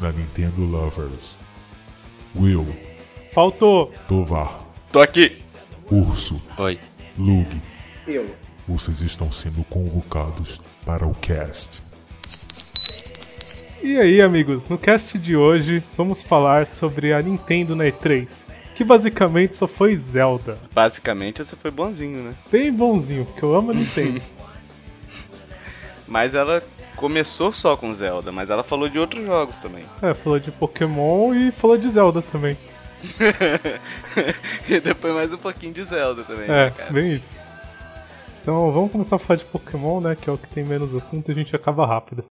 Da Nintendo Lovers. Will, Faltou. Tovar, Tô aqui. Urso, Oi. Lug, Eu. vocês estão sendo convocados para o cast. E aí, amigos, no cast de hoje vamos falar sobre a Nintendo na E3, que basicamente só foi Zelda. Basicamente, você foi bonzinho, né? Bem bonzinho, porque eu amo a Nintendo. Mas ela começou só com Zelda, mas ela falou de outros jogos também. é, falou de Pokémon e falou de Zelda também. e depois mais um pouquinho de Zelda também, É, né, cara? bem isso. Então vamos começar a falar de Pokémon, né, que é o que tem menos assunto e a gente acaba rápido.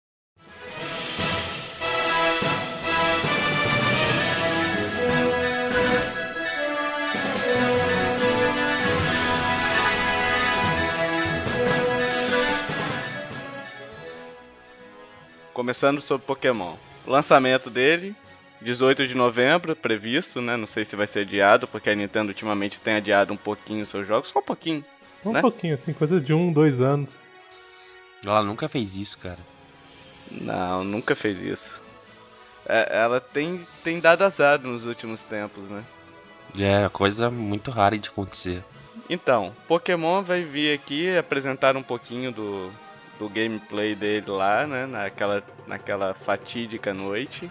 Começando sobre Pokémon. Lançamento dele, 18 de novembro, previsto, né? Não sei se vai ser adiado, porque a Nintendo ultimamente tem adiado um pouquinho os seus jogos, só um pouquinho. Um Né? pouquinho, assim, coisa de um, dois anos. Ela nunca fez isso, cara. Não, nunca fez isso. É, ela tem, tem dado azar nos últimos tempos, né? É coisa muito rara de acontecer. Então, Pokémon vai vir aqui apresentar um pouquinho do, do gameplay dele lá, né? Naquela, naquela fatídica noite.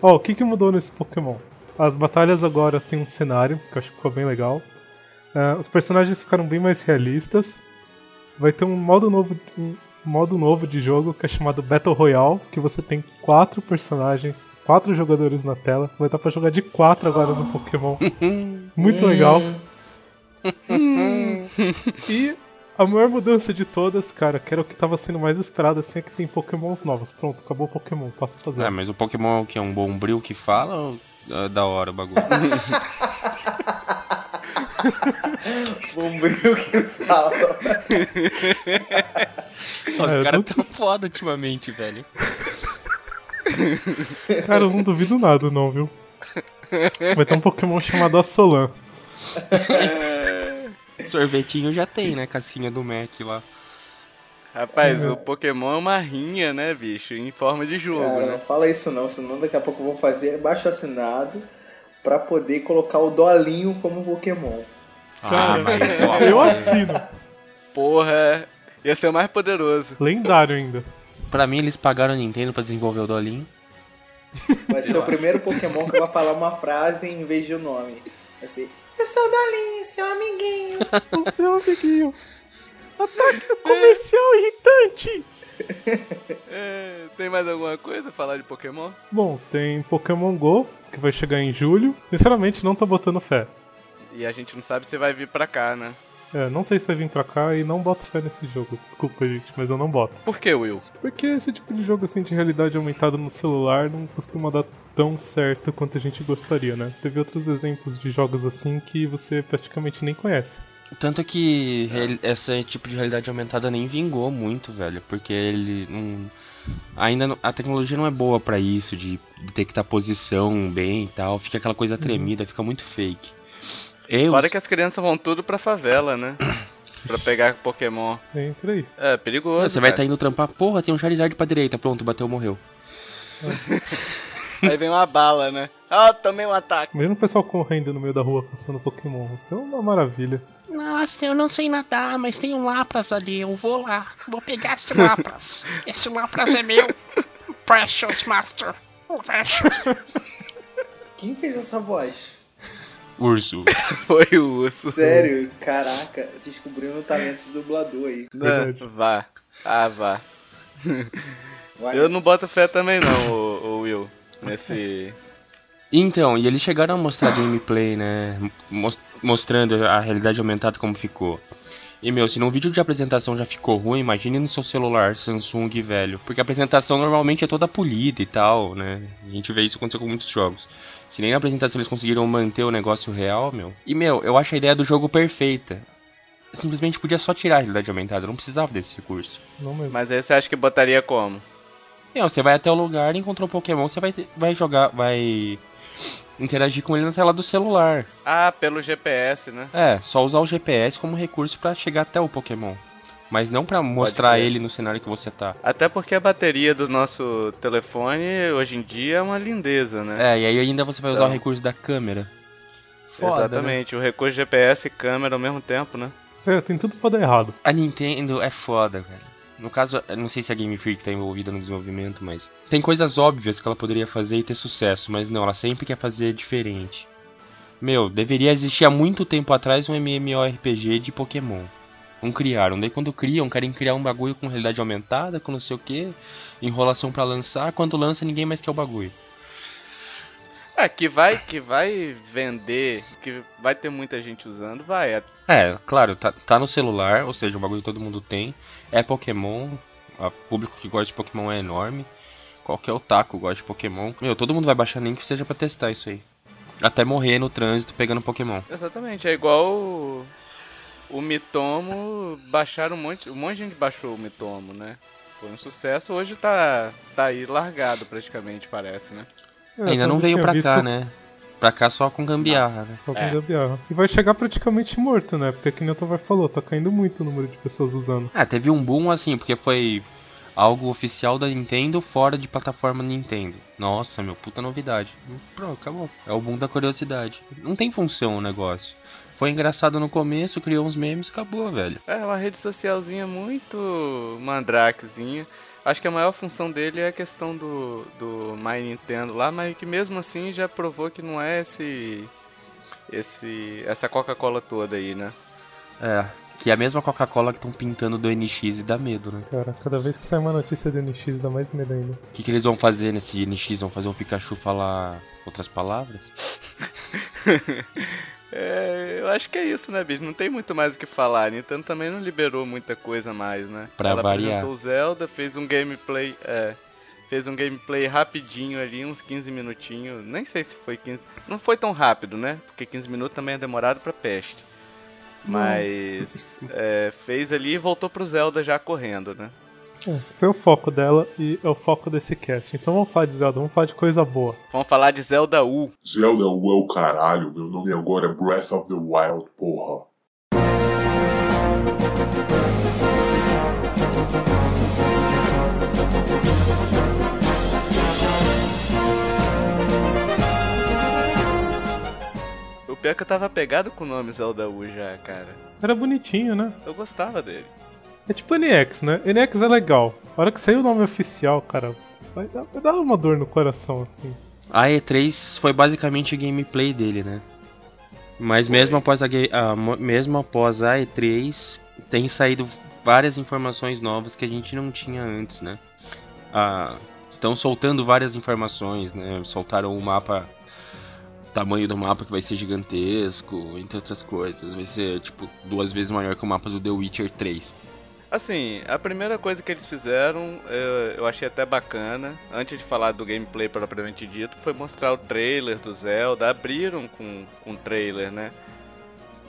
Ó, o que, que mudou nesse Pokémon? As batalhas agora tem um cenário, que eu acho que ficou bem legal. É, os personagens ficaram bem mais realistas. Vai ter um modo novo, um modo novo de jogo que é chamado Battle Royale, que você tem quatro personagens, quatro jogadores na tela. Vai dar pra jogar de quatro agora no Pokémon. Muito legal. e a maior mudança de todas, cara, que era o que tava sendo mais esperado, assim, é que tem Pokémons novos. Pronto, acabou o Pokémon, passa a fazer. É, mas o Pokémon que é um bombril que fala ou é da hora o bagulho? Bombril que fala. Os É, caras não- tão foda ultimamente, velho. Cara, eu não duvido nada, não, viu? Vai ter um Pokémon chamado Assolan. Sorvetinho já tem, né? Casquinha do Mac lá. Rapaz, o Pokémon é uma rinha, né, bicho? Em forma de jogo, Cara, não né? fala isso não, senão daqui a pouco vão fazer baixo assinado pra poder colocar o Dolinho como Pokémon. Ah, Cara, mas ó, Eu assino. Porra, ia ser o mais poderoso. Lendário ainda. pra mim eles pagaram a Nintendo pra desenvolver o Dolinho. Vai ser o primeiro Pokémon que vai falar uma frase em vez de o nome. Vai ser, eu sou o Dolinho, seu amiguinho. O seu amiguinho. Ataque do comercial irritante. É, tem mais alguma coisa a falar de Pokémon? Bom, tem Pokémon GO, que vai chegar em julho. Sinceramente, não tô botando fé. E a gente não sabe se vai vir pra cá, né? É, não sei se vai vir pra cá e não boto fé nesse jogo. Desculpa, gente, mas eu não boto. Por que, Will? Porque esse tipo de jogo assim de realidade aumentada no celular não costuma dar tão certo quanto a gente gostaria, né? Teve outros exemplos de jogos assim que você praticamente nem conhece. Tanto que real- esse tipo de realidade aumentada nem vingou muito, velho. Porque ele não. Ainda não- a tecnologia não é boa pra isso, de detectar posição bem e tal. Fica aquela coisa tremida, fica muito fake. Eu, Fora que as crianças vão tudo pra favela, né? pra pegar Pokémon. Vem por aí. É, perigoso. você vai estar cara. indo trampar, porra, tem um Charizard pra direita, pronto, bateu, morreu. Aí vem uma bala, né? Ah, tomei um ataque. Mesmo o pessoal correndo no meio da rua caçando Pokémon. Isso é uma maravilha. Nossa, eu não sei nadar, mas tem um Lapras ali, eu vou lá. Vou pegar esse Lapras. esse Lapras é meu. Precious Master. Precious. Quem fez essa voz? Urso. Foi o urso. Sério? Caraca, descobrindo o talento de dublador aí. Né? Vá. Ah, vá. Vai. Eu não boto fé também não, o, o Will. Nesse. Então, e eles chegaram a mostrar gameplay, né? mos- mostrando a realidade aumentada como ficou. E meu, se num vídeo de apresentação já ficou ruim, imagine no seu celular Samsung, velho. Porque a apresentação normalmente é toda polida e tal, né? A gente vê isso acontecer com muitos jogos. Se nem na apresentação eles conseguiram manter o negócio real, meu. E meu, eu acho a ideia do jogo perfeita. Simplesmente podia só tirar a realidade aumentada, não precisava desse recurso. Não mesmo. Mas aí você acha que botaria como? Não, você vai até o lugar, encontrou um Pokémon, você vai, vai jogar, vai interagir com ele na tela do celular. Ah, pelo GPS, né? É, só usar o GPS como recurso pra chegar até o Pokémon. Mas não pra mostrar ele no cenário que você tá. Até porque a bateria do nosso telefone hoje em dia é uma lindeza, né? É, e aí ainda você vai usar Então. o recurso da câmera. Foda, né? Exatamente, o recurso GPS e câmera ao mesmo tempo, né? É, tem tudo pra dar errado. A Nintendo é foda, velho. No caso, eu não sei se a Game Freak tá envolvida no desenvolvimento, mas tem coisas óbvias que ela poderia fazer e ter sucesso, mas não, ela sempre quer fazer diferente. Meu, deveria existir há muito tempo atrás um MMORPG de Pokémon. Não criaram. Daí quando criam, querem criar um bagulho com realidade aumentada, com não sei o que, enrolação pra lançar. Quando lança, ninguém mais quer o bagulho. É, que vai, que vai vender, que vai ter muita gente usando, vai. É- É, claro, tá, tá no celular, ou seja, um bagulho todo mundo tem. É Pokémon, o público que gosta de Pokémon é enorme. Qualquer otaku gosta de Pokémon. Meu, todo mundo vai baixar nem que seja pra testar isso aí. Até morrer no trânsito pegando Pokémon. Exatamente, é igual o, Mitomo, baixaram um monte, um monte de gente baixou o Mitomo, né? Foi um sucesso, hoje tá, tá aí largado praticamente, parece, né? É, Ainda não veio pra visto cá, né? Pra cá só com gambiarra, né? só com É. gambiarra. E vai chegar praticamente morto, né? Porque que nem o Tavai falou, tá caindo muito o número de pessoas usando. Ah, teve um boom assim, porque foi algo oficial da Nintendo fora de plataforma Nintendo. Nossa, meu, puta novidade. Pronto, acabou. É o boom da curiosidade. Não tem função o negócio. Foi engraçado no começo, criou uns memes, acabou, velho. É uma rede socialzinha muito mandrakezinha. Acho que a maior função dele é a questão do, do My Nintendo lá, mas que mesmo assim já provou que não é esse. esse essa Coca-Cola toda aí, né? É, que é a mesma Coca-Cola que estão pintando do NX e dá medo, né? Cara, cada vez que sai uma notícia do NX dá mais medo ainda. O que, que eles vão fazer nesse NX? Vão fazer o Pikachu falar outras palavras? É, eu acho que é isso, né, bicho? Não tem muito mais o que falar. A Nintendo também não liberou muita coisa mais, né? Pra Ela variar. apresentou o Zelda, fez um gameplay. É, fez um gameplay rapidinho ali, uns 15 minutinhos. Nem sei se foi 15. Não foi tão rápido, né? Porque 15 minutos também é demorado pra peste. Mas é, fez ali e voltou pro Zelda já correndo, né? É, foi o foco dela e é o foco desse cast. Então vamos falar de Zelda, vamos falar de coisa boa. Vamos falar de Zelda U. Zelda é o caralho, meu nome agora é Breath of the Wild, porra. O pior é que eu tava pegado com o nome Zelda U já, cara. Era bonitinho, né? Eu gostava dele. É tipo NX, né? NX é legal. A hora que saiu o nome oficial, cara, vai dar, vai dar uma dor no coração, assim. A E3 foi basicamente o gameplay dele, né? Mas mesmo após, a, a mo- mesmo após a E3, tem saído várias informações novas que a gente não tinha antes, né? Ah, estão soltando várias informações, né? Soltaram o mapa, o tamanho do mapa que vai ser gigantesco, entre outras coisas. Vai ser, tipo, duas vezes maior que o mapa do The Witcher 3. Assim, a primeira coisa que eles fizeram, eu, eu achei até bacana, antes de falar do gameplay propriamente dito, foi mostrar o trailer do Zelda. Abriram com, com o trailer, né?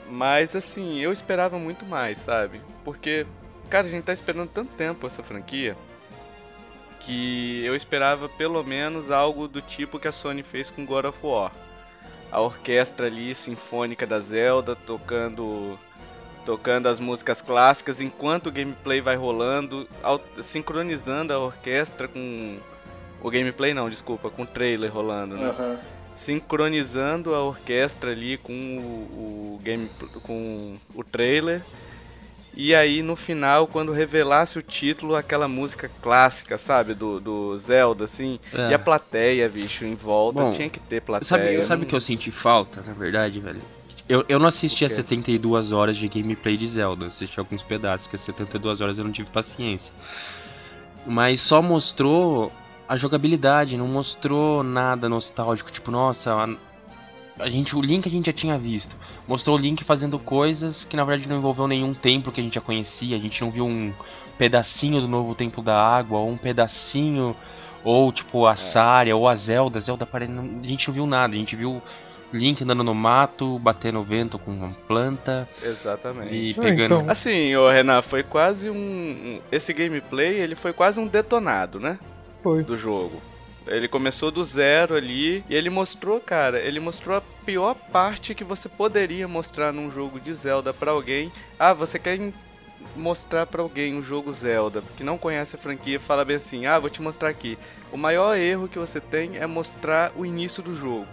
Mas assim, eu esperava muito mais, sabe? Porque, cara, a gente tá esperando tanto tempo essa franquia que eu esperava pelo menos algo do tipo que a Sony fez com God of War. A orquestra ali sinfônica da Zelda tocando tocando as músicas clássicas enquanto o gameplay vai rolando, sincronizando a orquestra com o gameplay não, desculpa, com o trailer rolando, né? Aham. Sincronizando a orquestra ali com o, o game com o trailer. E aí no final, quando revelasse o título, aquela música clássica, sabe, do, do Zelda, assim, É. e a plateia, bicho, em volta, Bom, tinha que ter plateia. Sabe, sabe não- o que eu senti falta, na verdade, velho? Eu, eu não assisti a quê? 72 horas de gameplay de Zelda, assisti alguns pedaços, porque 72 horas eu não tive paciência. Mas só mostrou a jogabilidade, não mostrou nada nostálgico, tipo, nossa, a, a gente, o Link a gente já tinha visto. Mostrou o Link fazendo coisas que na verdade não envolveu nenhum templo que a gente já conhecia, a gente não viu um pedacinho do novo templo da água, ou um pedacinho, ou tipo a Saria, ou a Zelda, Zelda pare- não- a gente não viu nada, a gente viu Link andando no mato, batendo vento com uma planta Exatamente. e Ah, pegando. então. Assim, ô Renan, foi quase um. Esse gameplay, ele foi quase um detonado, né? Foi. Do jogo. Ele começou do zero ali e ele mostrou, cara, ele mostrou a pior parte que você poderia mostrar num jogo de Zelda pra alguém. Ah, você quer mostrar pra alguém um jogo Zelda que não conhece a franquia, fala bem assim: "Ah, vou te mostrar aqui". O maior erro que você tem é mostrar o início do jogo.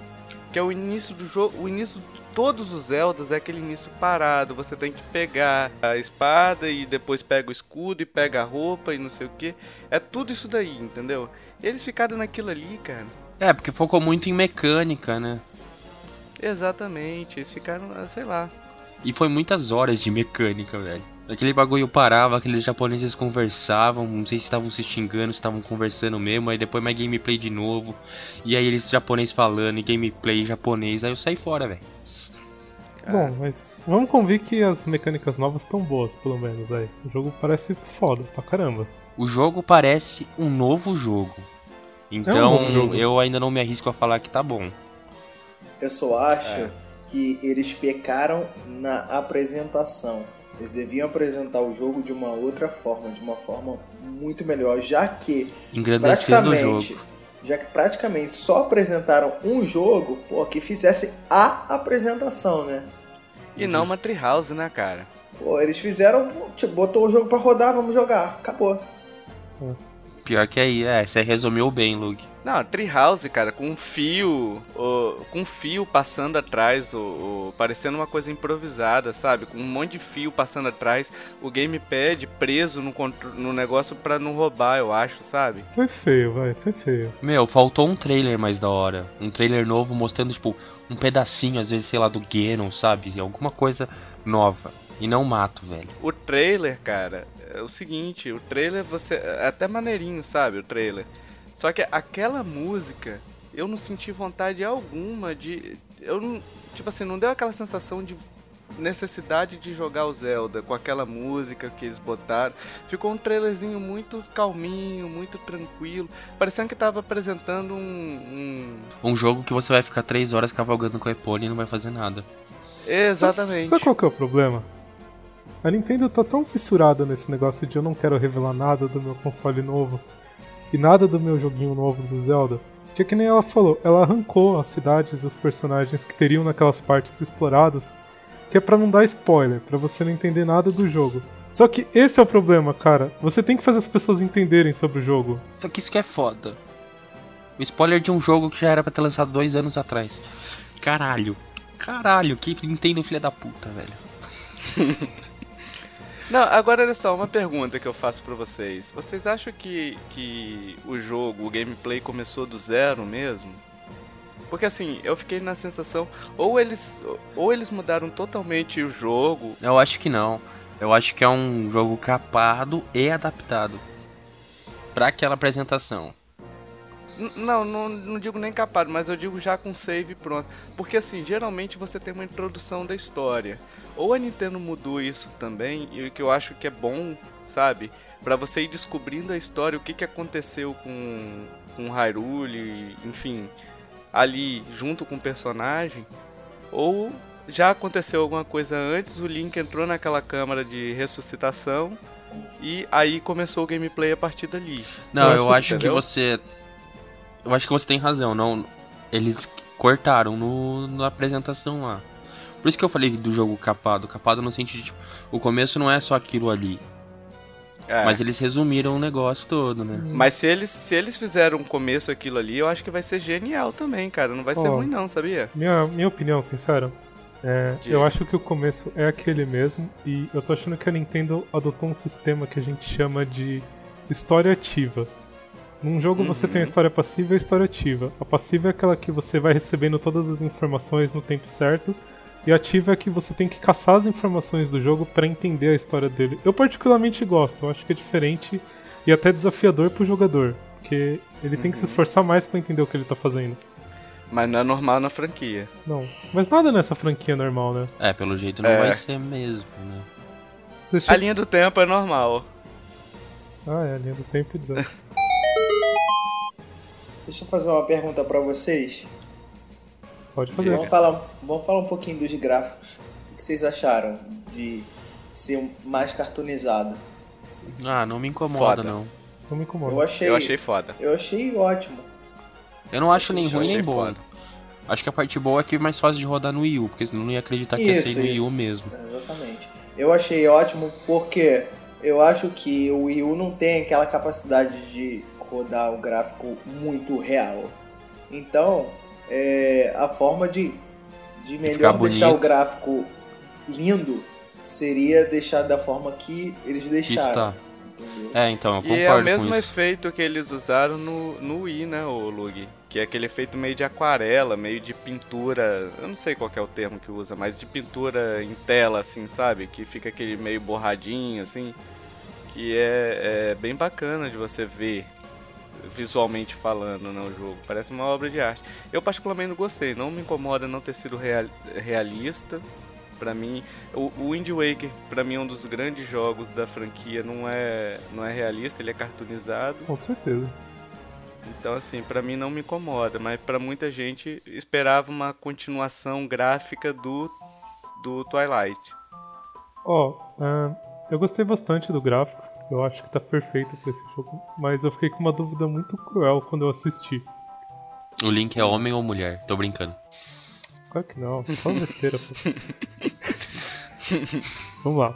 Que é o início do jogo, o início de todos os Zeldas é aquele início parado, você tem que pegar a espada e depois pega o escudo e pega a roupa e não sei o que. É tudo isso daí, entendeu? E eles ficaram naquilo ali, cara. É, porque focou muito em mecânica, né? Exatamente, eles ficaram, sei lá. E foi muitas horas de mecânica, velho. Aquele bagulho parava, aqueles japoneses conversavam, não sei se estavam se xingando, se estavam conversando mesmo, aí depois mais gameplay de novo. E aí eles japonês falando, e gameplay japonês, aí eu saí fora, velho. Bom, mas vamos convir que as mecânicas novas estão boas, pelo menos, aí. O jogo parece foda pra caramba. O jogo parece um novo jogo. Então novo jogo. eu ainda não me arrisco a falar que tá bom. Eu só acho É. que eles pecaram na apresentação. Eles deviam apresentar o jogo de uma outra forma, de uma forma muito melhor, já que praticamente, já que praticamente só apresentaram um jogo, pô, que fizesse a apresentação, né? E não uma Treehouse, né, cara? Pô, eles fizeram, tipo, botou o jogo pra rodar, vamos jogar, acabou. Pior que aí, é, você resumiu bem, Luke. Não, Treehouse, cara, com um fio, com um fio passando atrás, ó, parecendo uma coisa improvisada, sabe? Com um monte de fio passando atrás, o gamepad preso no, no negócio pra não roubar, eu acho, sabe? Foi feio, vai, foi feio. Meu, faltou um trailer mais da hora. Um trailer novo mostrando, tipo, um pedacinho, às vezes, sei lá, do Ganon, sabe? Alguma coisa nova. E não mato, velho. O trailer, cara, é o seguinte, o trailer você é até maneirinho, sabe, o trailer. Só que aquela música, eu não senti vontade alguma de eu não, tipo assim, não deu aquela sensação de necessidade de jogar o Zelda com aquela música que eles botaram. Ficou um trailerzinho muito calminho, muito tranquilo, parecendo que tava apresentando um, um... Um jogo que você vai ficar três horas cavalgando com a Epone e não vai fazer nada. exatamente. Sabe qual que é o problema? A Nintendo tá tão fissurada nesse negócio de eu não quero revelar nada do meu console novo e nada do meu joguinho novo do Zelda, que é que nem ela falou, ela arrancou as cidades e os personagens que teriam naquelas partes exploradas, que é pra não dar spoiler, pra você não entender nada do jogo. Só que esse é o problema, cara. Você tem que fazer as pessoas entenderem sobre o jogo. Só que isso que é foda. O spoiler de um jogo que já era pra ter lançado dois anos atrás. Caralho. Caralho, que Nintendo filha da puta, velho. Não, agora olha só, uma pergunta que eu faço pra vocês. Vocês acham que, que o jogo, o gameplay começou do zero mesmo? Porque assim, eu fiquei na sensação, ou eles, ou eles mudaram totalmente o jogo, Eu acho que não. Eu acho que é um jogo capado e adaptado. Pra aquela apresentação. Não, não, não digo nem capado, mas eu digo já com save pronto. Porque assim, geralmente você tem uma introdução da história. Ou a Nintendo mudou isso também, e o que eu acho que é bom, sabe? Pra você ir descobrindo a história, o que, que aconteceu com, com Hyrule, enfim, ali junto com o personagem. Ou já aconteceu alguma coisa antes, o Link entrou naquela câmara de ressuscitação. E aí começou o gameplay a partir dali. Não, Eu eu, acho que- que você. Eu acho que você tem razão, não. Eles cortaram no, na apresentação lá. Por isso que eu falei do jogo capado. Capado no sentido de, tipo, o começo não é só aquilo ali. É. Mas eles resumiram o negócio todo, né? Mas se eles, se eles fizeram um começo aquilo ali, eu acho que vai ser genial também, cara. Não vai ser Ó. ruim não, sabia? Minha, minha opinião, sincera, é, eu acho que o começo é aquele mesmo e eu tô achando que a Nintendo adotou um sistema que a gente chama de história ativa. Num jogo você Uhum. tem a história passiva e a história ativa. A passiva é aquela que você vai recebendo todas as informações no tempo certo. E a ativa é que você tem que caçar as informações do jogo pra entender a história dele. Eu particularmente gosto, eu acho que é diferente e até desafiador pro jogador. Porque ele tem que se Uhum. esforçar mais pra entender o que ele tá fazendo. Mas não é normal na franquia. Não. Mas nada nessa franquia é normal, né? É, pelo jeito não É. vai ser mesmo, né? Você A linha do tempo é normal. Ah, é, a linha do tempo e desastre. Deixa eu fazer uma pergunta pra vocês. Pode fazer. Vamos falar, vamos falar um pouquinho dos gráficos. O que vocês acharam de ser mais cartoonizado? Ah, não me incomoda, Foda. não. Não me incomoda. Eu achei, Eu achei foda. eu achei ótimo. Eu não acho Esse nem ruim nem bom. foda. Acho que a parte boa é que é mais fácil de rodar no Wii U, porque senão não ia acreditar que ia Isso, ser no Wii U mesmo. Exatamente. Exatamente. Eu achei ótimo porque eu acho que o Wii U não tem aquela capacidade de rodar o gráfico muito real. Então, é, a forma de, de melhor deixar o gráfico lindo seria deixar da forma que eles deixaram. entendeu? É, então, eu E concordo é o mesmo efeito que eles usaram no, no Wii, né, o Lug? Que é aquele efeito meio de aquarela, meio de pintura. Eu não sei qual que é o termo que usa, mas de pintura em tela, assim, sabe? Que fica aquele meio borradinho, assim. Que é, é bem bacana de você ver visualmente falando no jogo. Parece uma obra de arte. Eu particularmente não gostei. Não me incomoda não ter sido real- realista. Pra mim, o, o Wind Waker, pra mim, é um dos grandes jogos da franquia. Não é, não é realista, ele é cartoonizado. Com certeza. Então, assim, pra mim não me incomoda, mas pra muita gente esperava uma continuação gráfica do, do Twilight. Ó, ah, eu gostei bastante do gráfico. Eu acho que tá perfeito pra esse jogo. Mas eu fiquei com uma dúvida muito cruel quando eu assisti. O Link é homem ou mulher? Tô brincando. Claro que não, só besteira. pô. Vamos lá.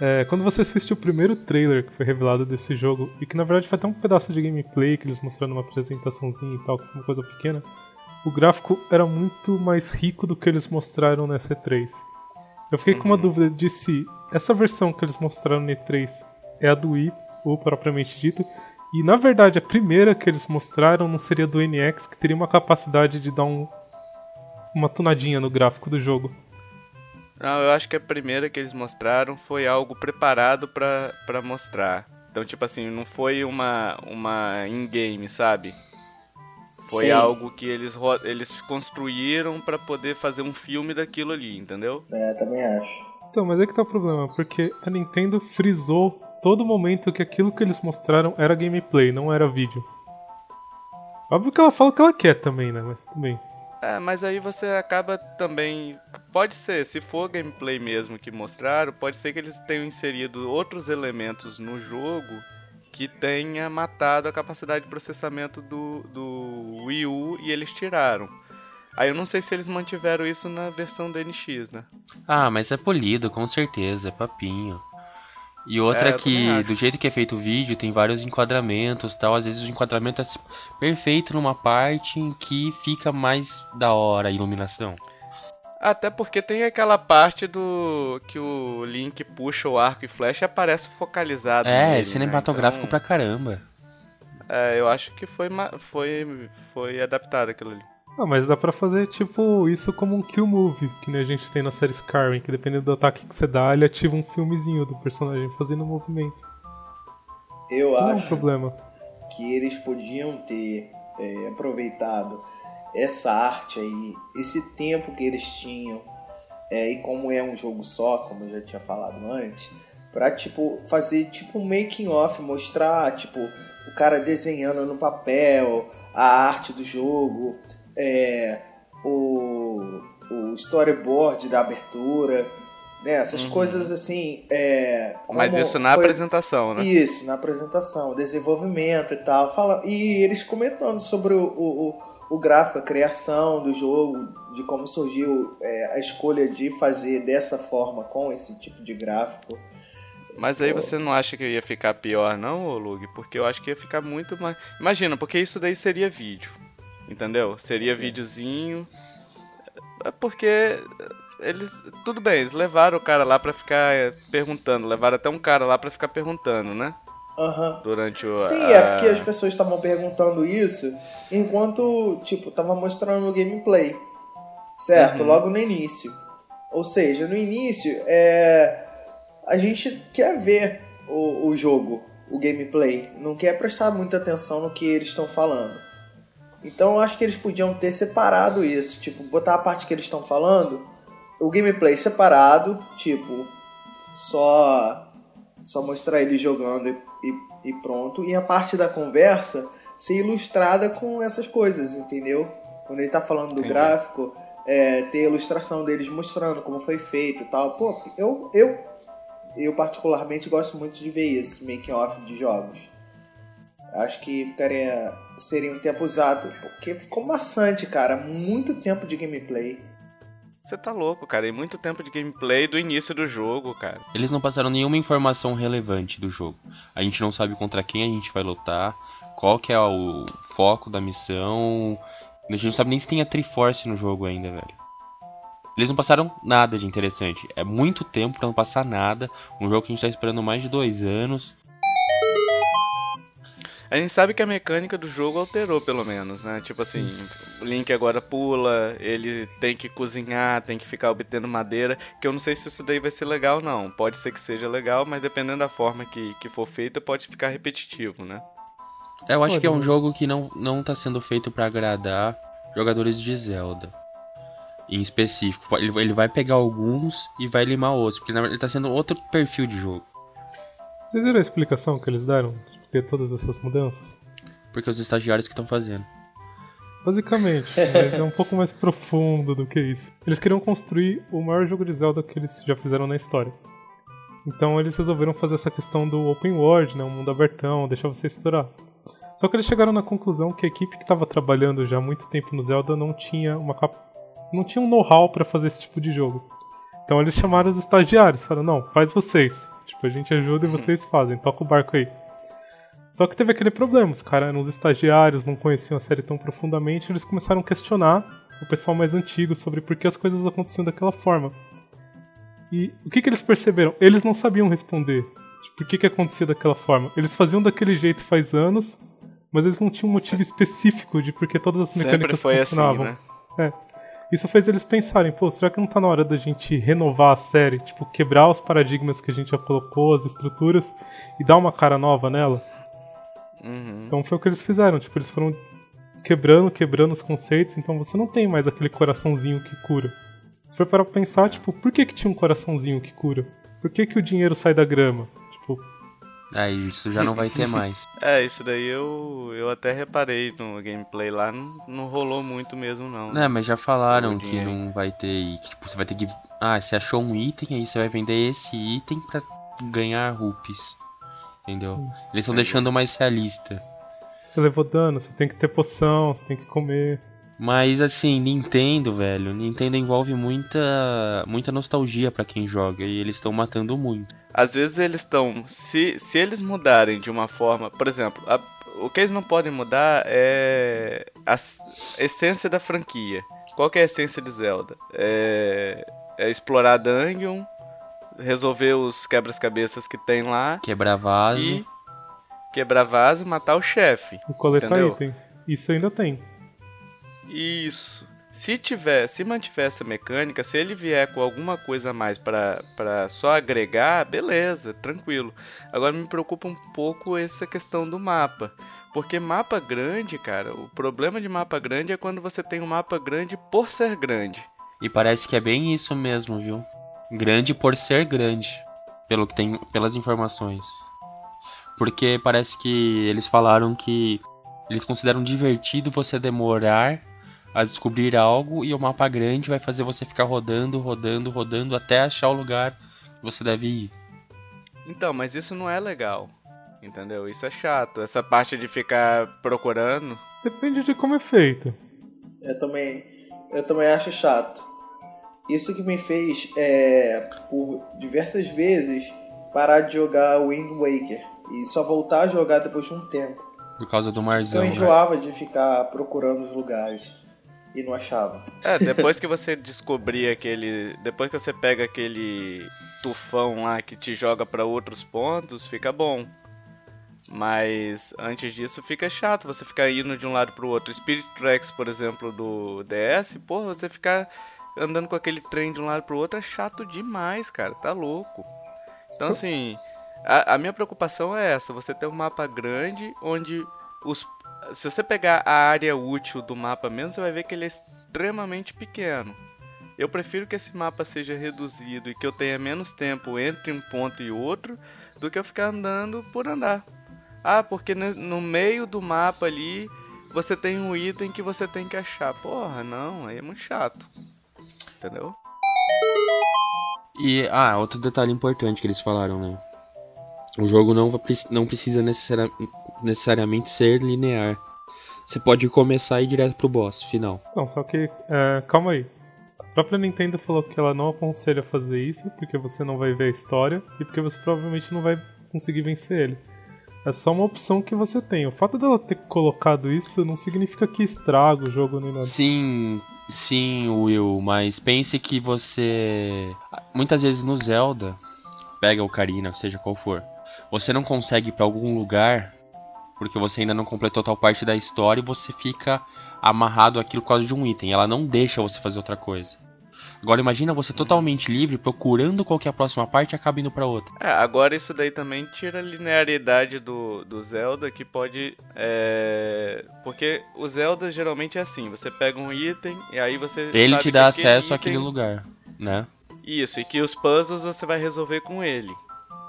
É, quando você assiste o primeiro trailer que foi revelado desse jogo, e que na verdade foi até um pedaço de gameplay que eles mostraram numa apresentaçãozinha e tal, uma coisa pequena, o gráfico era muito mais rico do que eles mostraram na E3. Eu fiquei com uma dúvida de se essa versão que eles mostraram na E3 é a do Wii, ou propriamente dito, e na verdade a primeira que eles mostraram não seria do NX, que teria uma capacidade de dar um, uma tunadinha no gráfico do jogo. Não, eu acho que a primeira que eles mostraram foi algo preparado pra, pra mostrar. Então, tipo assim, não foi uma, uma in-game, sabe? Foi Sim. algo que eles, eles construíram pra poder fazer um filme daquilo ali, entendeu? É, também acho. Então, mas é que tá o problema, porque a Nintendo frisou todo momento que aquilo que eles mostraram era gameplay, não era vídeo. Óbvio que ela fala o que ela quer também, né? Mas tudo bem. É, mas aí você acaba também. Pode ser, se for gameplay mesmo que mostraram, pode ser que eles tenham inserido outros elementos no jogo que tenha matado a capacidade de processamento do, do Wii U e eles tiraram. Aí eu não sei se eles mantiveram isso na versão da NX, né? Ah, mas é polido, com certeza, é papinho. E outra É, que, do jeito que é feito o vídeo, tem vários enquadramentos tal. Às vezes o enquadramento é perfeito numa parte em que fica mais da hora a iluminação. Até porque tem aquela parte do que o Link puxa o arco e flecha e aparece focalizado. É, nele, cinematográfico né? pra caramba. Então, é, eu acho que foi, foi, foi adaptado aquilo ali. Ah, mas dá pra fazer, tipo, isso como um kill move, que nem a gente tem na série Skyrim, que dependendo do ataque que você dá, ele ativa um filmezinho do personagem fazendo o movimento. Eu Não é um acho problema. que eles podiam ter é, aproveitado essa arte aí, esse tempo que eles tinham, é, e como é um jogo só, como eu já tinha falado antes, pra tipo fazer tipo um making off, mostrar tipo o cara desenhando no papel, a arte do jogo, é, o, o storyboard da abertura, né? Essas coisas assim. É, Mas isso na foi- apresentação, né? isso, na apresentação, desenvolvimento e tal. Fala, e eles comentando sobre o, o, o, gráfico, a criação do jogo, de como surgiu é, a escolha de fazer dessa forma, com esse tipo de gráfico. Mas aí você não acha que ia ficar pior, não, Lug? Porque eu acho que ia ficar muito mais. Imagina, porque isso daí seria vídeo. Entendeu? Seria videozinho. É porque eles. Tudo bem, eles levaram o cara lá pra ficar é, perguntando. Levaram até um cara lá pra ficar perguntando, né? Aham. Durante o. Sim, a- é porque as pessoas estavam perguntando isso enquanto, tipo, tava mostrando o gameplay. Certo? Uhum. Logo no início. Ou seja, no início, é... a gente quer ver o, o jogo, o gameplay. Não quer prestar muita atenção no que eles estão falando. Então eu acho que eles podiam ter separado isso. Tipo, botar a parte que eles estão falando, o gameplay separado, tipo, só só mostrar ele jogando e, e- e pronto. E a parte da conversa ser ilustrada com essas coisas, entendeu? Quando ele tá falando do Entendi. gráfico, é, ter a ilustração deles mostrando como foi feito e tal. Pô, eu, eu, eu particularmente gosto muito de ver isso, making off de jogos. Acho que ficaria. Seria um tempo usado, porque ficou maçante, cara. Muito tempo de gameplay. Você tá louco, cara. E muito tempo de gameplay do início do jogo, cara. Eles não passaram nenhuma informação relevante do jogo. A gente não sabe contra quem a gente vai lutar, qual que é o foco da missão. A gente não sabe nem se tem a Triforce no jogo ainda, velho. Eles não passaram nada de interessante. É muito tempo pra não passar nada. Um jogo que a gente tá esperando mais de dois anos. A gente sabe que a mecânica do jogo alterou, pelo menos, né? Tipo assim, o Link agora pula, ele tem que cozinhar, tem que ficar obtendo madeira, que eu não sei se isso daí vai ser legal não. Pode ser que seja legal, mas dependendo da forma que, que for feita, pode ficar repetitivo, né? Eu acho que é um jogo que não, não tá sendo feito pra agradar jogadores de Zelda. Em específico. Ele, ele vai pegar alguns e vai limar outros. Porque na verdade ele tá sendo outro perfil de jogo. Vocês viram a explicação que eles deram de ter todas essas mudanças? Porque os estagiários que estão fazendo. Basicamente, mas é um pouco mais profundo do que isso. Eles queriam construir o maior jogo de Zelda que eles já fizeram na história. Então eles resolveram fazer essa questão do open world, né, um mundo abertão, deixar você explorar. Só que eles chegaram na conclusão que a equipe que estava trabalhando já há muito tempo no Zelda não tinha uma cap... não tinha um know-how para fazer esse tipo de jogo. Então eles chamaram os estagiários, falaram: "Não, faz vocês. Tipo, a gente ajuda e vocês fazem. Toca o barco aí." Só que teve aquele problema, os caras eram os estagiários, não conheciam a série tão profundamente, eles começaram a questionar o pessoal mais antigo sobre por que as coisas aconteciam daquela forma. E o que, que eles perceberam? Eles não sabiam responder. Tipo, por que, que acontecia daquela forma? Eles faziam daquele jeito faz anos, mas eles não tinham um motivo específico de por que todas as mecânicas assim, funcionavam. né? É. Isso fez eles pensarem, pô, será que não tá na hora da gente renovar a série? Tipo, quebrar os paradigmas que a gente já colocou, as estruturas, e dar uma cara nova nela? Uhum. Então foi o que eles fizeram, tipo, eles foram quebrando, quebrando os conceitos, então você não tem mais aquele coraçãozinho que cura. Se for para pensar, tipo, por que que tinha um coraçãozinho que cura? Por que que o dinheiro sai da grama? Aí isso já não vai ter mais. É, isso daí eu, eu até reparei no gameplay lá, não, não rolou muito mesmo não. É, mas já falaram que não vai ter. que, Tipo, você vai ter que. Ah, você achou um item, aí você vai vender esse item pra ganhar rupees. Entendeu? Eles estão deixando mais realista. você levou dano, você tem que ter poção, você tem que comer. Mas assim, Nintendo, velho, Nintendo envolve muita muita nostalgia pra quem joga e eles estão matando muito. Às vezes eles estão. Se, se eles mudarem de uma forma. Por exemplo, a- o que eles não podem mudar é a essência da franquia. Qual que é a essência de Zelda? É, é explorar dungeon, resolver os quebras-cabeças que tem lá Quebrar vaso. e quebrar vaso e matar o chefe. E coletar Entendeu? itens. Isso ainda tem. Isso. Se tiver, se mantiver essa mecânica, se ele vier com alguma coisa a mais pra só agregar, beleza, tranquilo. Agora me preocupa um pouco essa questão do mapa. Porque mapa grande, cara, o problema de mapa grande é quando você tem um mapa grande por ser grande. E parece que é bem isso mesmo, viu? Grande por ser grande, pelo que tem, pelas informações. Porque parece que eles falaram que eles consideram divertido você demorar a descobrir algo e o mapa grande vai fazer você ficar rodando, rodando, rodando até achar o lugar que você deve ir. Então, mas isso não é legal. Entendeu? Isso é chato. Essa parte de ficar procurando. Depende de como é feito. Eu também, eu também acho chato. Isso que me fez, é, por diversas vezes, parar de jogar Wind Waker. E só voltar a jogar depois de um tempo. Por causa do marzão. eu né? enjoava de ficar procurando os lugares. E não achava. É, depois que você descobrir aquele. Depois que você pega aquele tufão lá que te joga pra outros pontos, fica bom. Mas antes disso fica chato você ficar indo de um lado pro outro. Spirit Tracks, por exemplo, do DS, porra, você ficar andando com aquele trem de um lado pro outro é chato demais, cara. Tá louco. Então, assim, a, a minha preocupação é essa: você ter um mapa grande onde os. Se você pegar a área útil do mapa mesmo, você vai ver que ele é extremamente pequeno. Eu prefiro que esse mapa seja reduzido e que eu tenha menos tempo entre um ponto e outro do que eu ficar andando por andar. Ah, porque no, meio do mapa ali você tem um item que você tem que achar. Porra, não, aí é muito chato. Entendeu? E, ah, outro detalhe importante que eles falaram, né? O jogo não, não precisa necessari- necessariamente ser linear. Você pode começar e ir direto pro boss final. Não, só que, é, calma aí. A própria Nintendo falou que ela não aconselha fazer isso, porque você não vai ver a história e porque você provavelmente não vai conseguir vencer ele. É só uma opção que você tem. O fato dela ter colocado isso não significa que estraga o jogo nem nada. Sim, sim, Will, mas pense que você. Muitas vezes no Zelda, pega o Karina, seja qual for, você não consegue ir pra algum lugar porque você ainda não completou tal parte da história e você fica amarrado àquilo por causa de um item. Ela não deixa você fazer outra coisa. Agora imagina você totalmente livre, procurando qual que é a próxima parte e acaba indo pra outra. É, agora isso daí também tira a linearidade do, do Zelda, que pode. É... Porque o Zelda geralmente é assim: você pega um item e aí você. Ele te dá acesso item- àquele lugar, né? Isso, e que os puzzles você vai resolver com ele.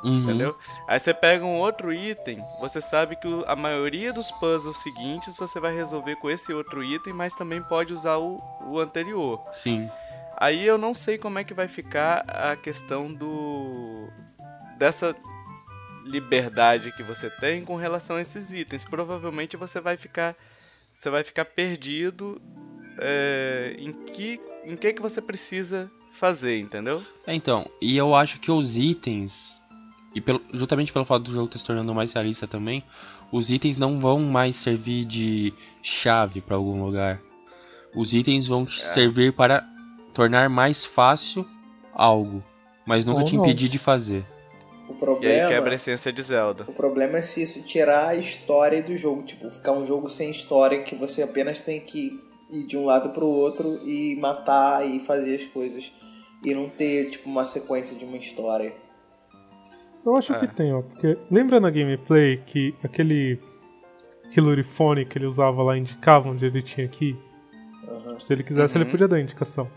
Uhum. Entendeu? Aí você pega um outro item, você sabe que a maioria dos puzzles seguintes você vai resolver com esse outro item, mas também pode usar o, o anterior. Sim. Aí eu não sei como é que vai ficar a questão do. dessa liberdade que você tem com relação a esses itens. Provavelmente você vai ficar. Você vai ficar perdido é, em que. em que, que você precisa fazer, entendeu? É, então, e eu acho que os itens, e pelo, justamente pelo fato do jogo estar se tornando mais realista também, os itens não vão mais servir de chave para algum lugar. Os itens vão É. servir para tornar mais fácil algo, mas nunca Ou te não. impedir de fazer. O E aí problema, quebra a essência de Zelda. o problema é se isso tirar a história do jogo, tipo, ficar um jogo sem história que você apenas tem que ir de um lado pro outro e matar e fazer as coisas e não ter tipo uma sequência de uma história. Eu acho É. que tem, ó. Porque lembra na gameplay que aquele Kilurifone que ele usava lá indicava onde ele tinha que ir? Aham. Se ele quisesse, Uhum. ele podia dar indicação.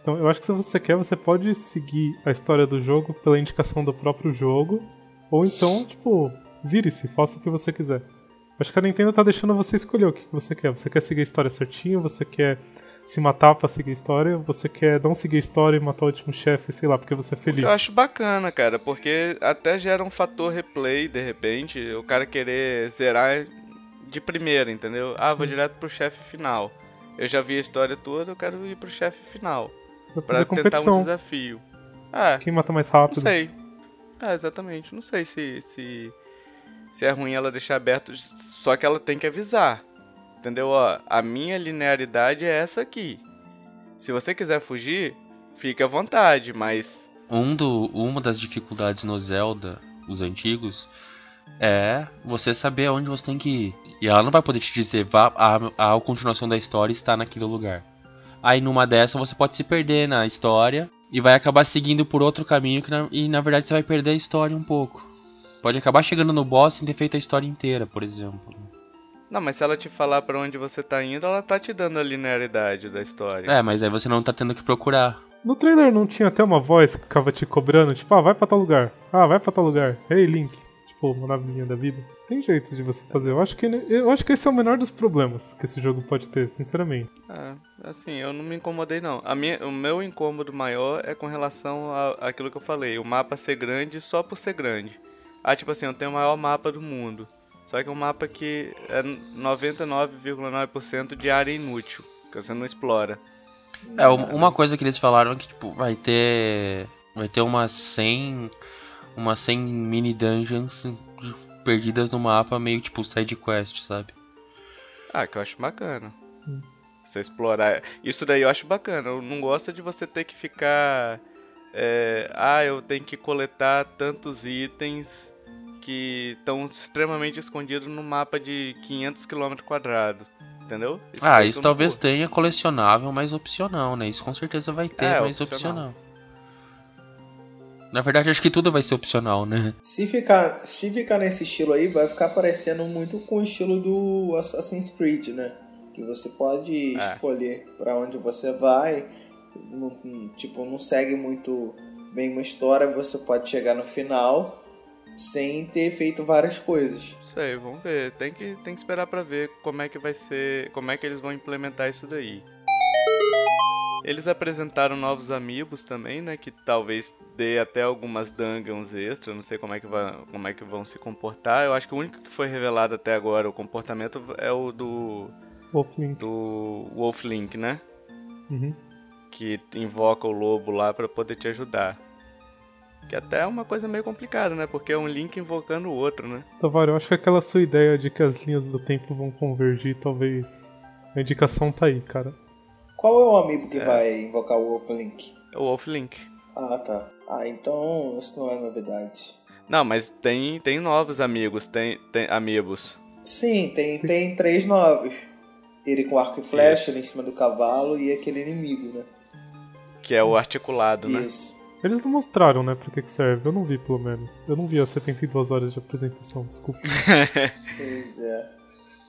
Então, eu acho que se você quer, você pode seguir a história do jogo pela indicação do próprio jogo. Ou então, tipo, vire-se, faça o que você quiser. Acho que a Nintendo tá deixando você escolher o que que você quer. Você quer seguir a história certinho, você quer se matar pra seguir a história, você quer não seguir a história e matar o último chefe, sei lá, porque você é feliz. Eu acho bacana, cara, porque até gera um fator replay, de repente, o cara querer zerar de primeira, entendeu? Ah, vou direto pro chefe final. Eu já vi a história toda, eu quero ir pro chefe final. Pra fazer tentar um competição. desafio. Ah, Quem mata mais não rápido. sei. Ah, exatamente. Não sei se, se, se é ruim ela deixar aberto, só que ela tem que avisar. Entendeu? Ó, a minha linearidade é essa aqui. Se você quiser fugir, fique à vontade, mas Um do, uma das dificuldades no Zelda, os antigos, é você saber aonde você tem que ir. E ela não vai poder te dizer, vá, a, a continuação da história está naquele lugar. Aí numa dessa você pode se perder na história e vai acabar seguindo por outro caminho que na- e na verdade você vai perder a história um pouco. Pode acabar chegando no boss sem ter feito a história inteira, por exemplo. Não, mas se ela te falar pra onde você tá indo, ela tá te dando a linearidade da história. É, mas aí você não tá tendo que procurar. No trailer não tinha até uma voz que ficava te cobrando, tipo, ah, vai pra tal lugar. Ah, vai pra tal lugar. Ei, Link. Tipo, uma navezinha da vida. Tem jeitos de você fazer. Eu acho que eu acho que esse é o menor dos problemas que esse jogo pode ter, sinceramente. É, assim, eu não me incomodei não. A minha, o meu incômodo maior é com relação a- àquilo que eu falei, o mapa ser grande só por ser grande. Ah, tipo assim, eu tenho o maior mapa do mundo. Só que é um mapa que é 99,9% de área inútil, que você não explora. É, um- uma coisa que eles falaram é que tipo, vai ter. Vai ter umas 100. Umas 100 mini dungeons perdidas no mapa, meio tipo side quest, sabe? Ah, que eu acho bacana. Você explorar. Isso daí eu acho bacana. Eu não gosto de você ter que ficar. é, ah, eu tenho que coletar tantos itens que estão extremamente escondidos no mapa de 500 km quadrados. Entendeu? ah, isso eu não talvez curto. tenha colecionável, mas opcional, né? Isso com certeza vai ter, É, mas opcional. opcional. Na verdade, acho que tudo vai ser opcional, né? Se ficar, se ficar nesse estilo aí, vai ficar parecendo muito com o estilo do Assassin's Creed, né? Que você pode escolher pra onde você vai, não- tipo, não segue muito bem uma história, você pode chegar no final sem ter feito várias coisas. Sei, vamos ver. Tem que, tem que esperar pra ver como é que vai ser. Como é que eles vão implementar isso daí. Eles apresentaram novos amigos também, né? Que talvez dê até algumas dungeons extras. Não sei como é, que vai, como é que vão se comportar. Eu acho que o único que foi revelado até agora, o comportamento, é o do, Wolf Link. do Wolf Link, né? Uhum. que invoca o lobo lá pra poder te ajudar. Que até é uma coisa meio complicada, né? Porque é um Link invocando o outro, né? Tavares, eu acho que aquela sua ideia de que as linhas do tempo vão convergir, talvez. A indicação tá aí, cara. Qual é o amigo que vai invocar o Wolf Link? É o Wolf Link. Ah, tá. Ah, então isso não é novidade. Não, mas tem, tem novos amigos, tem, tem amigos. Sim, tem, tem três novos. Ele com arco e flecha ali em cima do cavalo e aquele inimigo, né? Que é o articulado, né? Isso. Eles não mostraram, né, pra que que serve. Eu não vi, pelo menos. Eu não vi as 72 horas de apresentação, desculpa. Pois é.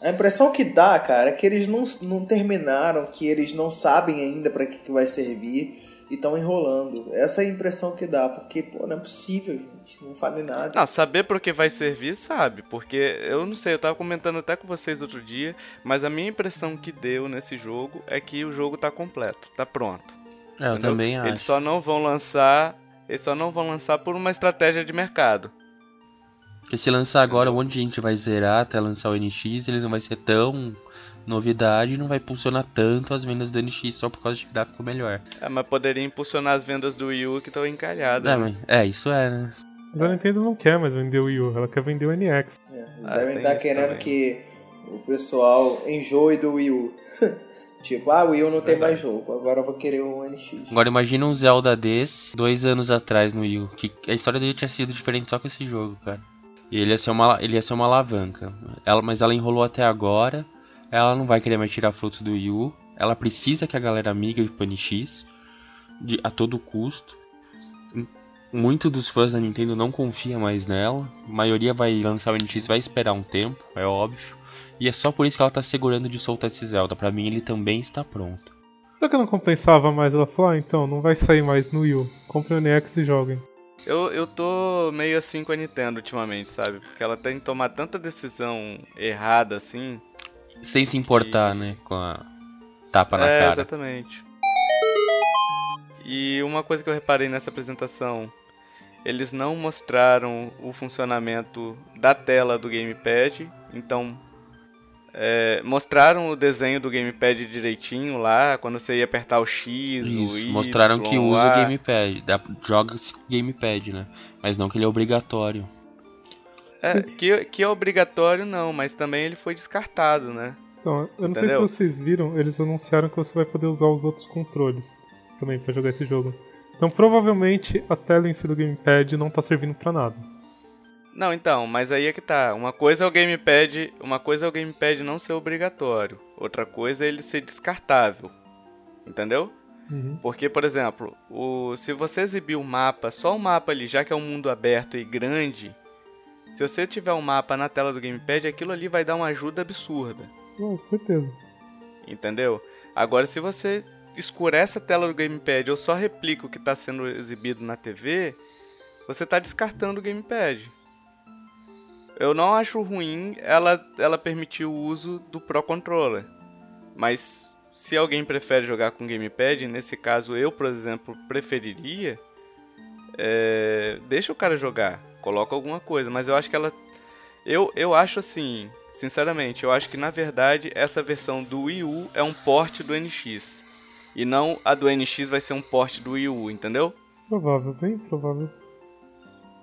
A impressão que dá, cara, é que eles não, não terminaram, que eles não sabem ainda pra que, que vai servir e estão enrolando. Essa é a impressão que dá, porque, pô, não é possível, gente. Não fale nada. Não, saber pro que vai servir, sabe. Porque eu não sei, eu tava comentando até com vocês outro dia, mas a minha impressão que deu nesse jogo é que o jogo tá completo, tá pronto. É, eu entendeu? também Eles acho. só não vão lançar. Eles só não vão lançar por uma estratégia de mercado. Porque se lançar agora, um monte de gente vai zerar até lançar o NX, ele não vai ser tão novidade, não vai impulsionar tanto as vendas do NX só por causa de gráfico melhor. É, mas poderia impulsionar as vendas do Wii U que estão encalhadas. É, né? é, isso é, né? Mas a Nintendo não quer mais vender o Wii U, ela quer vender o NX. É, eles Ah, devem estar isso querendo também. que o pessoal enjoe do Wii U. tipo, ah, o Wii U não tem mais jogo, agora eu vou querer um NX. Agora imagina um Zelda desse, dois anos atrás no Wii U, que a história dele tinha sido diferente só com esse jogo, cara. E ele ia ser uma, ele ia ser uma alavanca. Ela, mas ela enrolou até agora, ela não vai querer mais tirar frutos do Wii U, ela precisa que a galera migre pro NX, de, a todo custo. Muito dos fãs da Nintendo não confia mais nela, a maioria vai lançar o NX vai esperar um tempo, é óbvio. E é só por isso que ela tá segurando de soltar esse Zelda. Pra mim ele também está pronto. Será que não compensava mais ela falar, ah, então, não vai sair mais no Wii U, comprem o NX e joguem. Eu, eu tô meio assim com a Nintendo ultimamente, sabe? Porque ela tem que tomar tanta decisão errada assim. Sem se importar, né, com a tapa na é, cara. exatamente. E uma coisa que eu reparei nessa apresentação, eles não mostraram o funcionamento da tela do gamepad, então é, mostraram o desenho do gamepad direitinho lá, quando você ia apertar o X, o Isso, Y, mostraram que o usa o gamepad, dá- joga-se com o gamepad, né? Mas não que ele é obrigatório. É, que, que é obrigatório não, mas também ele foi descartado, né? Então, eu não sei Entendeu? se vocês viram, eles anunciaram que você vai poder usar os outros controles também pra jogar esse jogo. Então, provavelmente, a tela em si do gamepad não tá servindo pra nada. Não, então, mas aí é que tá. Uma coisa é o gamepad, uma coisa é o gamepad não ser obrigatório, outra coisa é ele ser descartável. Entendeu? Uhum. Porque, por exemplo, o, se você exibir um mapa, só o mapa ali, já que é um mundo aberto e grande, se você tiver um mapa na tela do gamepad, aquilo ali vai dar uma ajuda absurda. Com certeza. Entendeu? Agora, se você escurece a tela do gamepad ou só replica o que está sendo exibido na TV, você está descartando o gamepad. Eu não acho ruim ela, ela permitir o uso do Pro Controller. Mas se alguém prefere jogar com gamepad, nesse caso eu, por exemplo, preferiria. é, deixa o cara jogar, coloca alguma coisa. Mas eu acho que ela. Eu, eu acho assim, sinceramente, eu acho que na verdade essa versão do Wii U é um porte do NX. E não a do NX vai ser um porte do Wii U, entendeu? Provável, bem provável.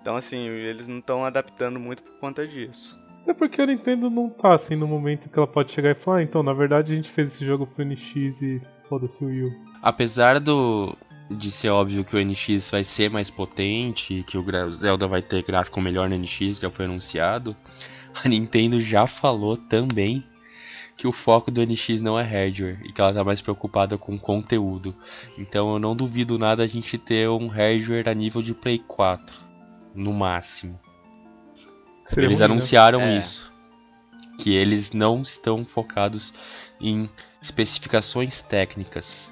Então assim, eles não estão adaptando muito por conta disso. Até porque a Nintendo não tá assim no momento que ela pode chegar e falar, ah, então, na verdade a gente fez esse jogo pro NX e foda-se o Wii U. Apesar do de ser óbvio que o NX vai ser mais potente, que o Zelda vai ter gráfico melhor no NX, já foi anunciado, a Nintendo já falou também que o foco do NX não é hardware e que ela tá mais preocupada com conteúdo. Então eu não duvido nada a gente ter um hardware a nível de Play 4, no máximo. Seria Eles anunciaram É. isso. Que eles não estão focados em especificações técnicas.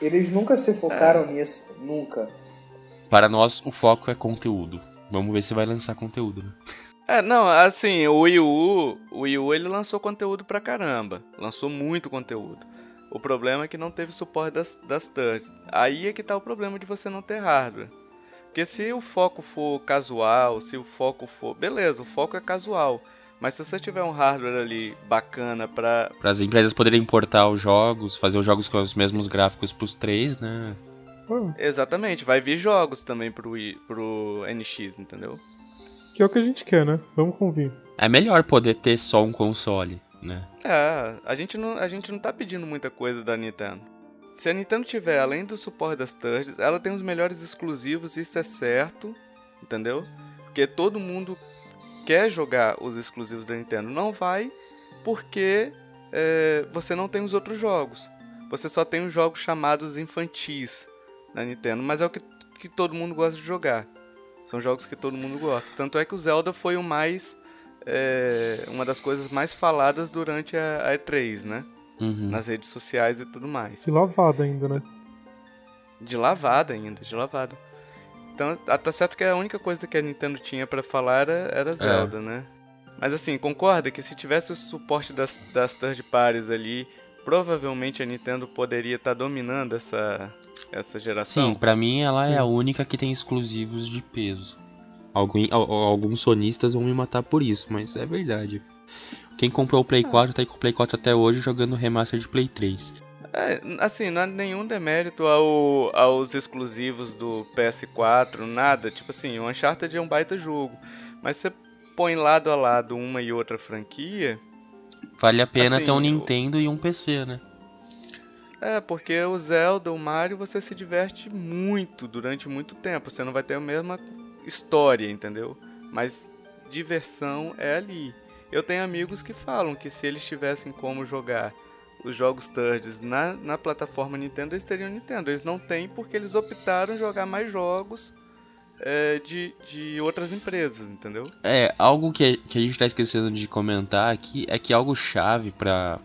Eles nunca se focaram nisso, nunca. Para nós, o foco é conteúdo. Vamos ver se vai lançar conteúdo, né? É, não, assim, o Wii U, o Wii U ele lançou conteúdo pra caramba. Lançou muito conteúdo. O problema é que não teve suporte das, das touch. Aí é que tá o problema de você não ter hardware. Porque se o foco for casual, se o foco for. Beleza, o foco é casual. Mas se você tiver um hardware ali bacana pra. Para as empresas poderem importar os jogos, fazer os jogos com os mesmos gráficos pros três, né? Exatamente, vai vir jogos também pro, pro NX, entendeu? que é o que a gente quer, né? Vamos convir. É melhor poder ter só um console, né? É, a gente não, a gente não tá pedindo muita coisa da Nintendo. Se a Nintendo tiver, além do suporte das thirds, ela tem os melhores exclusivos, isso é certo, entendeu? Porque todo mundo quer jogar os exclusivos da Nintendo. Não vai porque é, você não tem os outros jogos. Você só tem os jogos chamados infantis da Nintendo, mas é o que, que todo mundo gosta de jogar. São jogos que todo mundo gosta. Tanto é que o Zelda foi o mais. é, uma das coisas mais faladas durante a, a E3, né? Uhum. Nas redes sociais e tudo mais. Se lavada ainda, né? De lavada ainda, de lavada. Então, ah, tá certo que a única coisa que a Nintendo tinha pra falar era, era Zelda, né? Mas assim, concorda que se tivesse o suporte das, das third parties ali, provavelmente a Nintendo poderia estar dominando essa, essa geração? Sim, pra mim ela é a única que tem exclusivos de peso. Algum, alguns sonistas vão me matar por isso, mas é verdade. Quem comprou o Play 4 tá aí com o Play 4 até hoje jogando o remaster de Play 3. É, assim, não há nenhum demérito ao, aos exclusivos do PS4, nada. Tipo assim, o Uncharted é um baita jogo. Mas você põe lado a lado uma e outra franquia, Vale a pena Assim, ter um o- Nintendo e um PC, né? É, porque o Zelda, o Mario, você se diverte muito durante muito tempo. Você não vai ter a mesma história, entendeu? Mas diversão é ali. Eu tenho amigos que falam que se eles tivessem como jogar os jogos thirds na, na plataforma Nintendo, eles teriam Nintendo. Eles não têm porque eles optaram jogar mais jogos é, de, de outras empresas, entendeu? É, algo que, que a gente tá esquecendo de comentar aqui é que algo chave para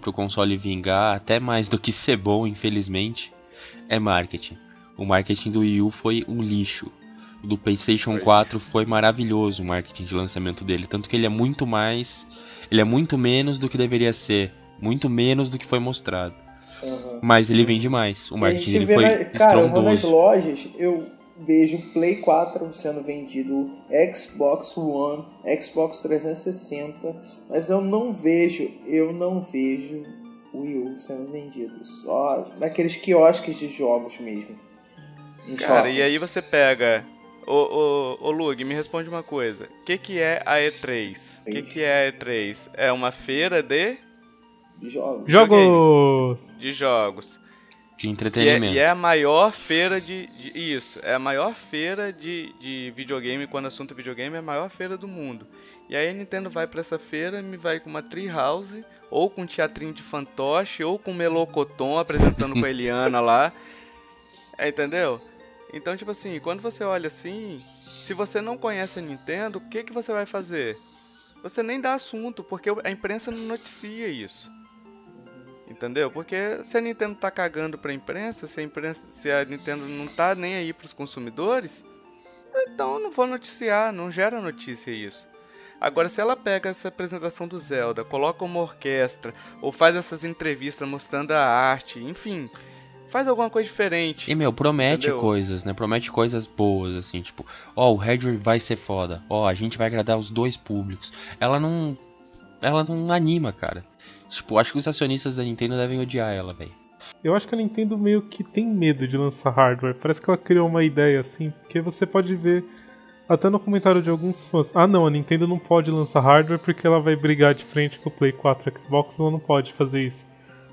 pro console vingar, até mais do que ser bom, infelizmente, é marketing. O marketing do Wii U foi um lixo. Do PlayStation Foi. 4 foi maravilhoso o marketing de lançamento dele, tanto que ele é muito mais, ele é muito menos do que deveria ser, muito menos do que foi mostrado. Aham. Mas ele vende mais. O marketing dele foi na- Cara, eu vou nas lojas, eu vejo Play 4 sendo vendido, Xbox One, Xbox 360, mas eu não vejo, eu não vejo o Wii U sendo vendido. Só naqueles quiosques de jogos mesmo. Cara, e aí você pega. Ô, ô, ô Lug, me responde uma coisa. O que, que é a E3? O que, que é a E3? É uma feira de, Jogos. Jogos! de jogos. de é, entretenimento. e é a maior feira de, de- Isso, é a maior feira de, de videogame. Quando o assunto é videogame, é a maior feira do mundo. E aí a Nintendo vai pra essa feira, me vai com uma Treehouse, ou com um teatrinho de fantoche, ou com Melocoton apresentando com a Eliana lá. É, entendeu? Então, tipo assim, quando você olha assim, se você não conhece a Nintendo, o que, que você vai fazer? Você nem dá assunto, porque a imprensa não noticia isso. Entendeu? Porque se a Nintendo tá cagando pra imprensa, se a, imprensa, se a Nintendo não tá nem aí pros consumidores, então não vou noticiar, não gera notícia isso. Agora, se ela pega essa apresentação do Zelda, coloca uma orquestra, ou faz essas entrevistas mostrando a arte, enfim, faz alguma coisa diferente. E, meu, promete Entendeu? coisas, né? Promete coisas boas, assim, tipo, ó, o hardware vai ser foda, ó, a gente vai agradar os dois públicos. Ela não. Ela não anima, cara. Tipo, acho que os acionistas da Nintendo devem odiar ela, velho. Eu acho que a Nintendo meio que tem medo de lançar hardware. Parece que ela criou uma ideia assim, porque você pode ver até no comentário de alguns fãs. Ah não, a Nintendo não pode lançar hardware porque ela vai brigar de frente com o Play 4 e Xbox, ela não pode fazer isso.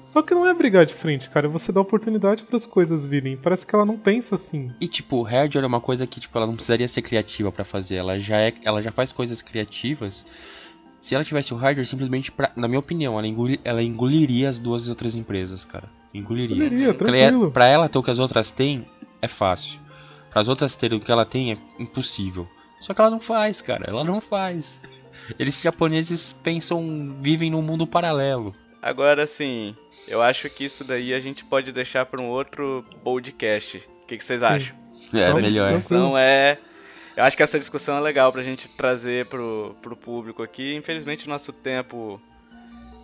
Só que não é brigar de frente, cara, você dá oportunidade para as coisas virem. Parece que ela não pensa assim. E tipo, o hardware é uma coisa que, tipo, ela não precisaria ser criativa pra fazer. Ela já é, ela já faz coisas criativas. Se ela tivesse o hardware, simplesmente, pra, na minha opinião, ela, engoli- ela engoliria as duas outras empresas, cara. Engoliria. Engoliria, ia- tranquilo. Pra ela ter o que as outras têm, é fácil. Para as outras terem o que ela tem, é impossível. Só que ela não faz, cara. Ela não faz. Eles japoneses pensam, vivem num mundo paralelo. Agora, assim, eu acho que isso daí a gente pode deixar pra um outro podcast. O que, que vocês acham? É, Vamos melhor. discussão é. Eu acho que essa discussão é legal pra gente trazer pro, pro público aqui. Infelizmente, o nosso tempo.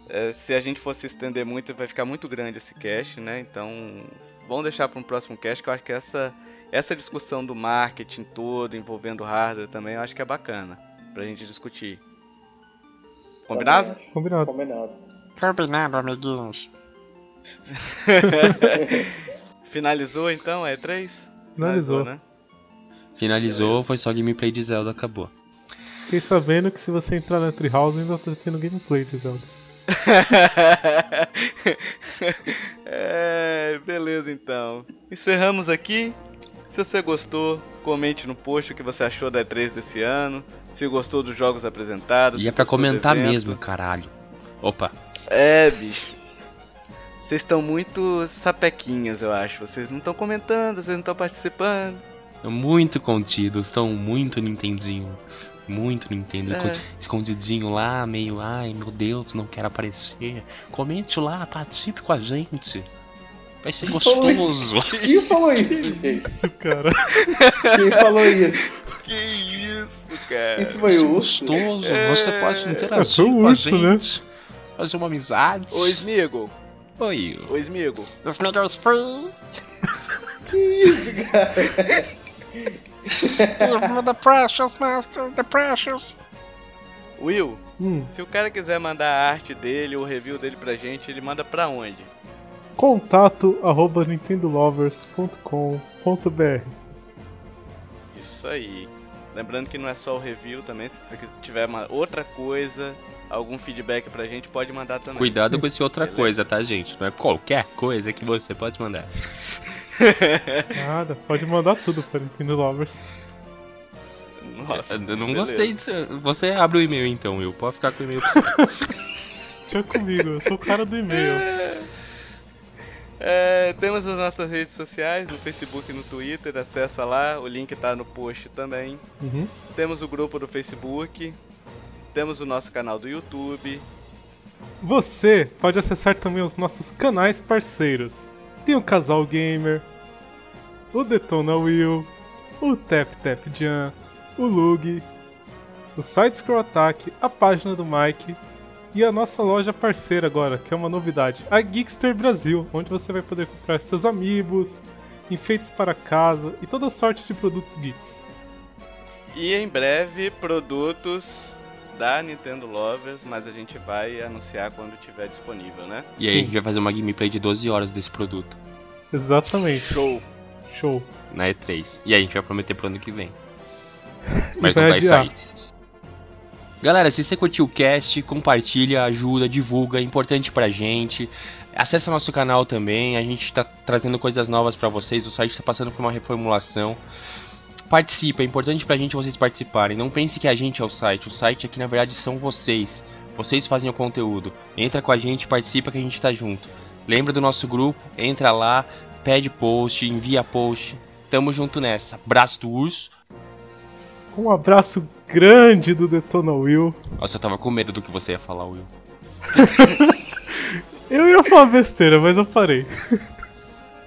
é, se a gente fosse estender muito, vai ficar muito grande esse cast, né? Então, vamos deixar para um próximo cast, que eu acho que essa, essa discussão do marketing todo, envolvendo hardware também, eu acho que é bacana pra gente discutir. Combinado? Combinado. Combinado. Combinado, amiguinhos. Finalizou então, é 3? Finalizou. né? Finalizou, foi só gameplay de Zelda, acabou. Fiquei sabendo que se você entrar na Treehouse ainda tá tendo gameplay de Zelda. é, beleza então. Encerramos aqui. Se você gostou, comente no post o que você achou da E3 desse ano. Se gostou dos jogos apresentados. E é pra comentar mesmo, caralho. Opa, É, bicho. Vocês estão muito sapequinhas, eu acho. Vocês não estão comentando, vocês não estão participando. muito contidos, estão muito Nintendinho. Muito Nintendo, É. escondidinho lá, meio, ai meu Deus, não quero aparecer. Comente lá, participe com a gente. Vai ser gostoso. Quem falou isso, gente? Isso, cara. Quem falou isso? Que isso, cara? Isso foi o urso? gostoso, você pode É, interagir foi o com a urso, né? gente. Fazer uma amizade. Ô, Smigo. Oi. Ô, Smigo. Os Miguels Free. Que isso, cara? Give me the precious, master. The precious. Will, Hum. se o cara quiser mandar a arte dele, o review dele pra gente, ele manda pra onde? Contato arroba nintendolovers.com.br Isso aí. Lembrando que não é só o review também, se você tiver uma outra coisa, algum feedback pra gente, pode mandar também. Cuidado com esse outra Beleza. coisa, tá, gente? Não é qualquer coisa que você pode mandar. Nada, pode mandar tudo para Nintendo Lovers. Nossa, Eu não beleza. gostei disso. Você abre o e-mail então, Will. Pode ficar com o e-mail pra. Deixa comigo, eu sou o cara do e-mail. É, temos as nossas redes sociais, no Facebook e no Twitter, acessa lá, o link tá no post também. Uhum. Temos o grupo do Facebook, temos o nosso canal do YouTube. Você pode acessar também os nossos canais parceiros. Tem o Casal Gamer, o Detona Will, o Tap Tap Jam, o Lug, o Side Scroll Attack, a página do Mike e a nossa loja parceira agora, que é uma novidade, a Geekster Brasil, onde você vai poder comprar seus amigos, enfeites para casa e toda sorte de produtos geeks. E em breve, produtos da Nintendo Lovers, mas a gente vai anunciar quando tiver disponível, né? E aí Sim. a gente vai fazer uma gameplay de 12 horas desse produto. Exatamente. Show! Show. Na E3. E aí a gente vai prometer pro ano que vem. Mas não vai vai adiar. sair. Galera, se você curtiu o cast, compartilha, ajuda, divulga, é importante pra gente. Acesse nosso canal também, a gente tá trazendo coisas novas pra vocês, o site tá passando por uma reformulação. Participa, é importante pra gente vocês participarem. Não pense que a gente é o site, o site aqui na verdade são vocês. Vocês fazem o conteúdo. Entra com a gente, participa que a gente tá junto. Lembra do nosso grupo? Entra lá, pede post, envia post. Tamo junto nessa. Braço do urso. Um abraço grande do Detona Will. Nossa, eu tava com medo do que você ia falar, Will. Eu ia falar besteira, mas eu parei.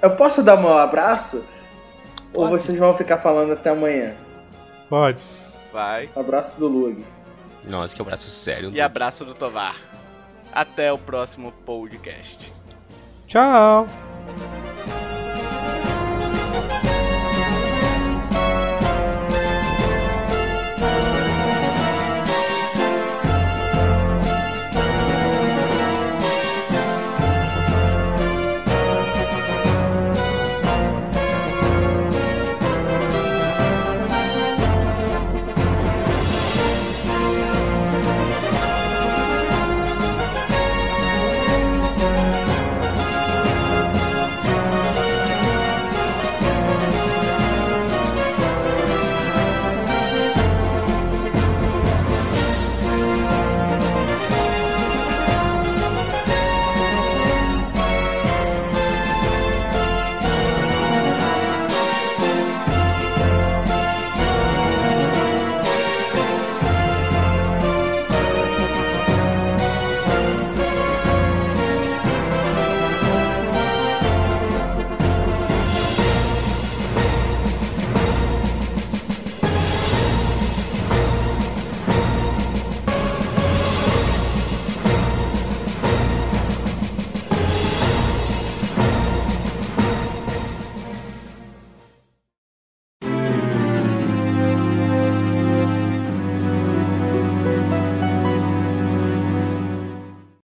Eu posso dar meu abraço? Ou vocês vão ficar falando até amanhã? Pode. Vai. Abraço do Lug. Nossa, que abraço sério. E abraço do Tovar. Até o próximo podcast. Tchau.